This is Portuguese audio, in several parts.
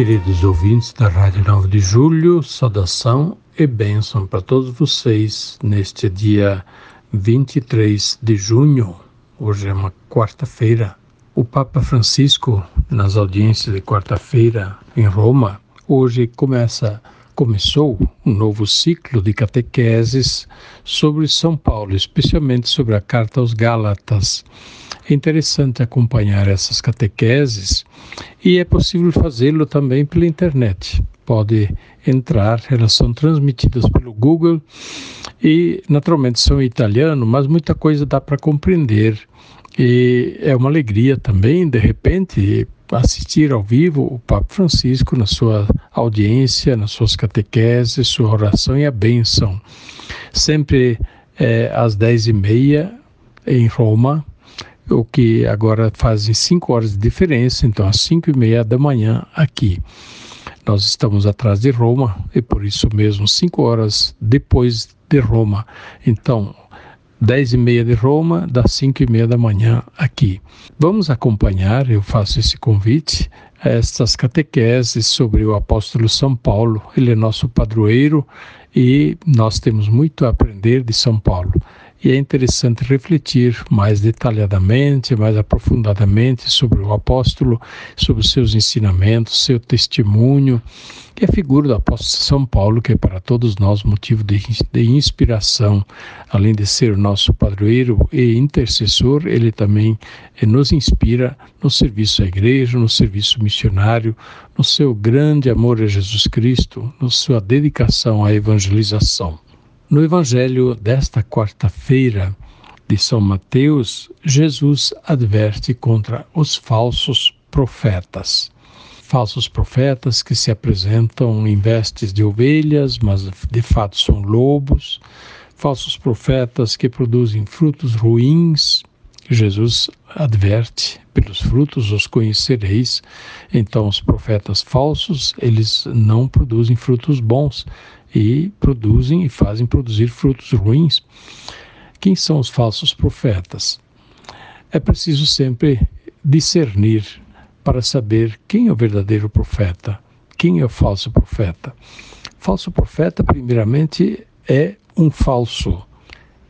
Queridos ouvintes da Rádio 9 de Julho, saudação e bênção para todos vocês neste dia 23 de junho. Hoje é uma quarta-feira. O Papa Francisco, nas audiências de quarta-feira em Roma, hoje começa começou um novo ciclo de catequeses sobre São Paulo, especialmente sobre a carta aos Gálatas. É interessante acompanhar essas catequeses e é possível fazê-lo também pela internet pode entrar, elas são transmitidas pelo Google e naturalmente são em italiano, mas muita coisa dá para compreender. E é uma alegria também, de repente, assistir ao vivo o Papa Francisco na sua audiência, nas suas catequeses, sua oração e a bênção. Sempre é, às dez e meia em Roma, o que agora fazem cinco horas de diferença, então às cinco e meia da manhã aqui. Nós estamos atrás de Roma e por isso mesmo cinco horas depois de Roma. Então, dez e meia de Roma, das cinco e meia da manhã aqui. Vamos acompanhar, eu faço esse convite, estas catequeses sobre o apóstolo São Paulo. Ele é nosso padroeiro e nós temos muito a aprender de São Paulo e é interessante refletir mais detalhadamente, mais aprofundadamente sobre o apóstolo, sobre os seus ensinamentos, seu testemunho e a figura do apóstolo São Paulo, que é para todos nós motivo de, de inspiração. Além de ser nosso padroeiro e intercessor, ele também eh, nos inspira no serviço à igreja, no serviço missionário, no seu grande amor a Jesus Cristo, na sua dedicação à evangelização. No Evangelho desta quarta-feira de São Mateus, Jesus adverte contra os falsos profetas. Falsos profetas que se apresentam em vestes de ovelhas, mas de fato são lobos. Falsos profetas que produzem frutos ruins. Jesus adverte: pelos frutos os conhecereis. Então, os profetas falsos, eles não produzem frutos bons e produzem e fazem produzir frutos ruins. Quem são os falsos profetas? É preciso sempre discernir para saber quem é o verdadeiro profeta, quem é o falso profeta. Falso profeta, primeiramente, é um falso.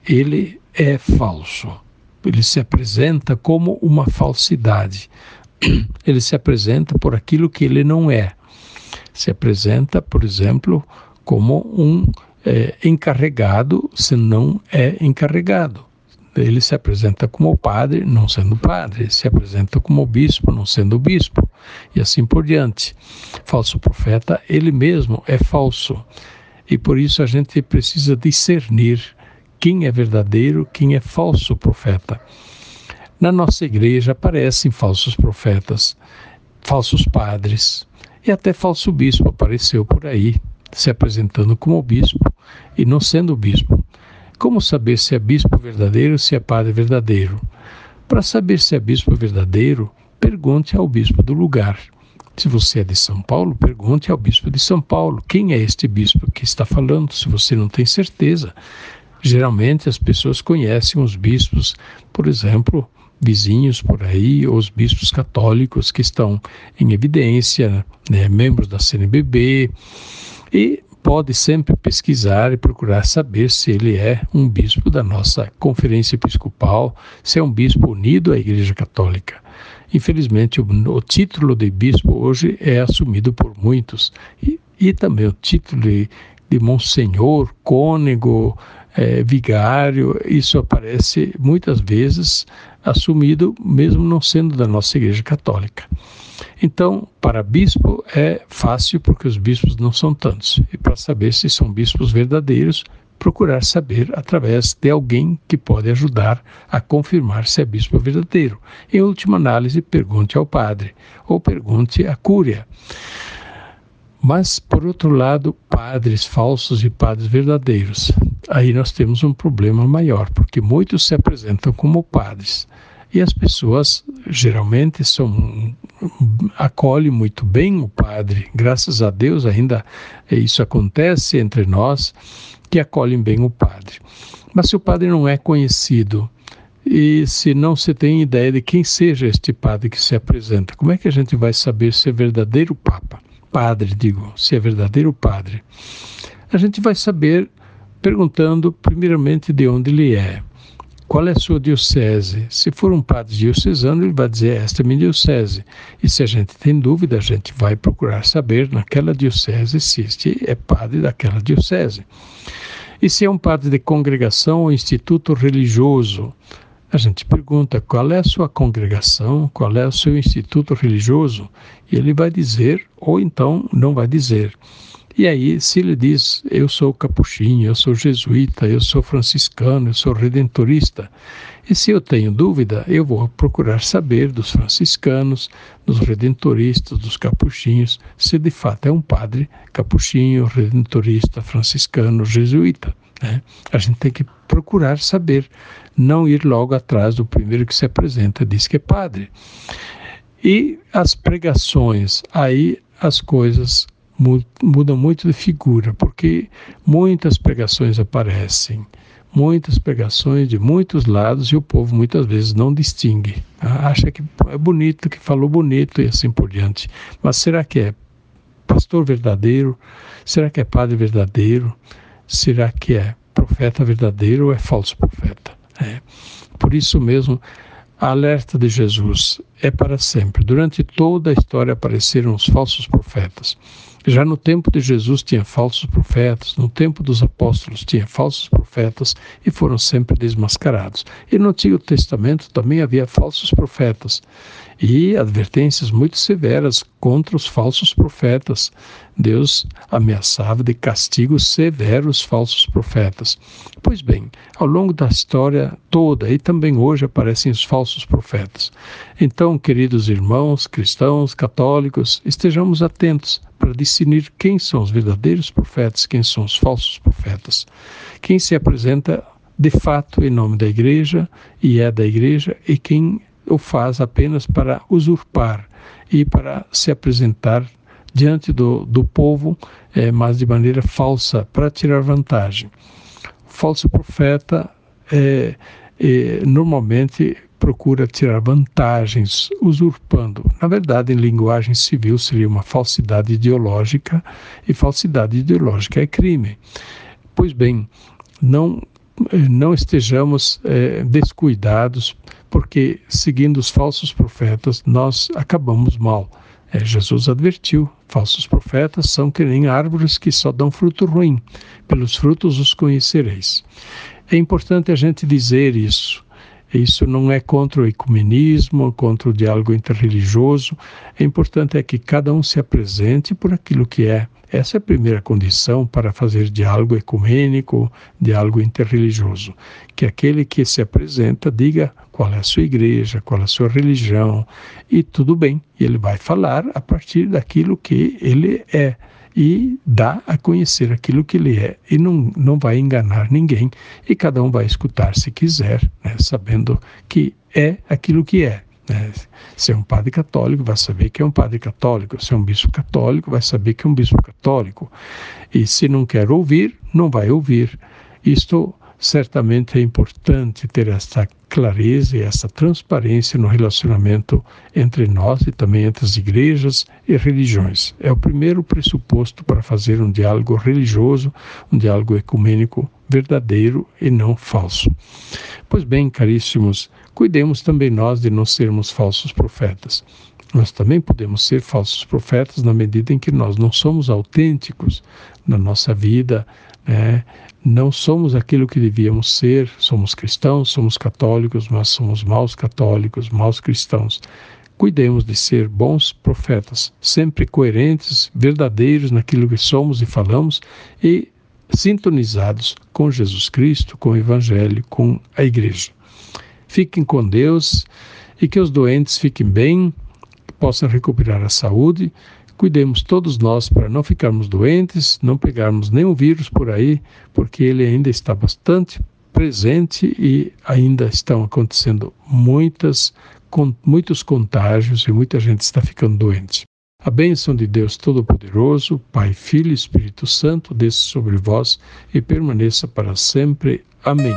Ele é falso. Ele se apresenta como uma falsidade. Ele se apresenta por aquilo que ele não é. Se apresenta, por exemplo, como um é, encarregado, se não é encarregado. Ele se apresenta como padre, não sendo padre, se apresenta como bispo, não sendo bispo, e assim por diante. Falso profeta, ele mesmo é falso. E por isso a gente precisa discernir quem é verdadeiro, quem é falso profeta. Na nossa igreja aparecem falsos profetas, falsos padres, e até falso bispo apareceu por aí se apresentando como bispo e não sendo bispo. Como saber se é bispo verdadeiro ou se é padre verdadeiro? Para saber se é bispo verdadeiro, pergunte ao bispo do lugar. Se você é de São Paulo, pergunte ao bispo de São Paulo quem é este bispo que está falando, se você não tem certeza. Geralmente as pessoas conhecem os bispos, por exemplo, vizinhos por aí, os bispos católicos que estão em evidência, né, membros da CNBB, e pode sempre pesquisar e procurar saber se ele é um bispo da nossa conferência episcopal, se é um bispo unido à Igreja Católica. Infelizmente, o, o título de bispo hoje é assumido por muitos, e, e também o título de, de monsenhor, cônego, é, vigário, isso aparece muitas vezes assumido mesmo não sendo da nossa Igreja Católica. Então, para bispo é fácil porque os bispos não são tantos. E para saber se são bispos verdadeiros, procurar saber através de alguém que pode ajudar a confirmar se é bispo verdadeiro. Em última análise, pergunte ao padre ou pergunte à cúria. Mas, por outro lado, padres falsos e padres verdadeiros. Aí nós temos um problema maior, porque muitos se apresentam como padres e as pessoas geralmente são acolhem muito bem o padre. Graças a Deus ainda isso acontece entre nós que acolhem bem o padre. Mas se o padre não é conhecido e se não se tem ideia de quem seja este padre que se apresenta, como é que a gente vai saber se é verdadeiro papa? Padre, digo, se é verdadeiro padre. A gente vai saber perguntando primeiramente de onde ele é. Qual é a sua diocese? Se for um padre diocesano, ele vai dizer: Esta é minha diocese. E se a gente tem dúvida, a gente vai procurar saber naquela diocese se este é padre daquela diocese. E se é um padre de congregação ou instituto religioso, a gente pergunta qual é a sua congregação, qual é o seu instituto religioso, e ele vai dizer, ou então não vai dizer. E aí, se ele diz, eu sou capuchinho, eu sou jesuíta, eu sou franciscano, eu sou redentorista, e se eu tenho dúvida, eu vou procurar saber dos franciscanos, dos redentoristas, dos capuchinhos, se de fato é um padre capuchinho, redentorista, franciscano, jesuíta. Né? A gente tem que procurar saber, não ir logo atrás do primeiro que se apresenta, diz que é padre. E as pregações, aí as coisas mudam muito de figura, porque muitas pregações aparecem, muitas pregações de muitos lados e o povo muitas vezes não distingue. Acha que é bonito, que falou bonito e assim por diante. Mas será que é pastor verdadeiro? Será que é padre verdadeiro? Será que é profeta verdadeiro ou é falso profeta? É. Por isso mesmo, a alerta de Jesus é para sempre. Durante toda a história apareceram os falsos profetas. Já no tempo de Jesus tinha falsos profetas, no tempo dos apóstolos tinha falsos profetas e foram sempre desmascarados. E no Antigo Testamento também havia falsos profetas e advertências muito severas contra os falsos profetas. Deus ameaçava de castigos severos falsos profetas. Pois bem, ao longo da história toda e também hoje aparecem os falsos profetas. Então, queridos irmãos, cristãos, católicos, estejamos atentos para discernir quem são os verdadeiros profetas, quem são os falsos profetas. Quem se apresenta de fato em nome da igreja e é da igreja e quem o faz apenas para usurpar e para se apresentar diante do, do povo, é, mas de maneira falsa, para tirar vantagem. O falso profeta é, é, normalmente procura tirar vantagens, usurpando. Na verdade, em linguagem civil, seria uma falsidade ideológica, e falsidade ideológica é crime. Pois bem, não, não estejamos é, descuidados porque seguindo os falsos profetas nós acabamos mal. É, Jesus advertiu: falsos profetas são que nem árvores que só dão fruto ruim, pelos frutos os conhecereis. É importante a gente dizer isso. Isso não é contra o ecumenismo, contra o diálogo interreligioso. É importante é que cada um se apresente por aquilo que é. Essa é a primeira condição para fazer diálogo ecumênico, diálogo interreligioso. Que aquele que se apresenta diga qual é a sua igreja, qual é a sua religião, e tudo bem. Ele vai falar a partir daquilo que ele é e dá a conhecer aquilo que ele é e não, não vai enganar ninguém e cada um vai escutar se quiser, né, sabendo que é aquilo que é. Né? Se é um padre católico, vai saber que é um padre católico. Se é um bispo católico, vai saber que é um bispo católico. E se não quer ouvir, não vai ouvir. Isto certamente é importante ter esta clareza e essa transparência no relacionamento entre nós e também entre as igrejas e religiões. É o primeiro pressuposto para fazer um diálogo religioso, um diálogo ecumênico verdadeiro e não falso. Pois bem, caríssimos, cuidemos também nós de não sermos falsos profetas. Nós também podemos ser falsos profetas na medida em que nós não somos autênticos na nossa vida, né? não somos aquilo que devíamos ser, somos cristãos, somos católicos, mas somos maus católicos, maus cristãos. Cuidemos de ser bons profetas, sempre coerentes, verdadeiros naquilo que somos e falamos e sintonizados com Jesus Cristo, com o Evangelho, com a Igreja. Fiquem com Deus e que os doentes fiquem bem, possam recuperar a saúde cuidemos todos nós para não ficarmos doentes, não pegarmos nenhum vírus por aí, porque ele ainda está bastante presente e ainda estão acontecendo muitas, com, muitos contágios e muita gente está ficando doente. A bênção de Deus Todo-Poderoso, Pai, Filho e Espírito Santo, desça sobre vós e permaneça para sempre. Amém.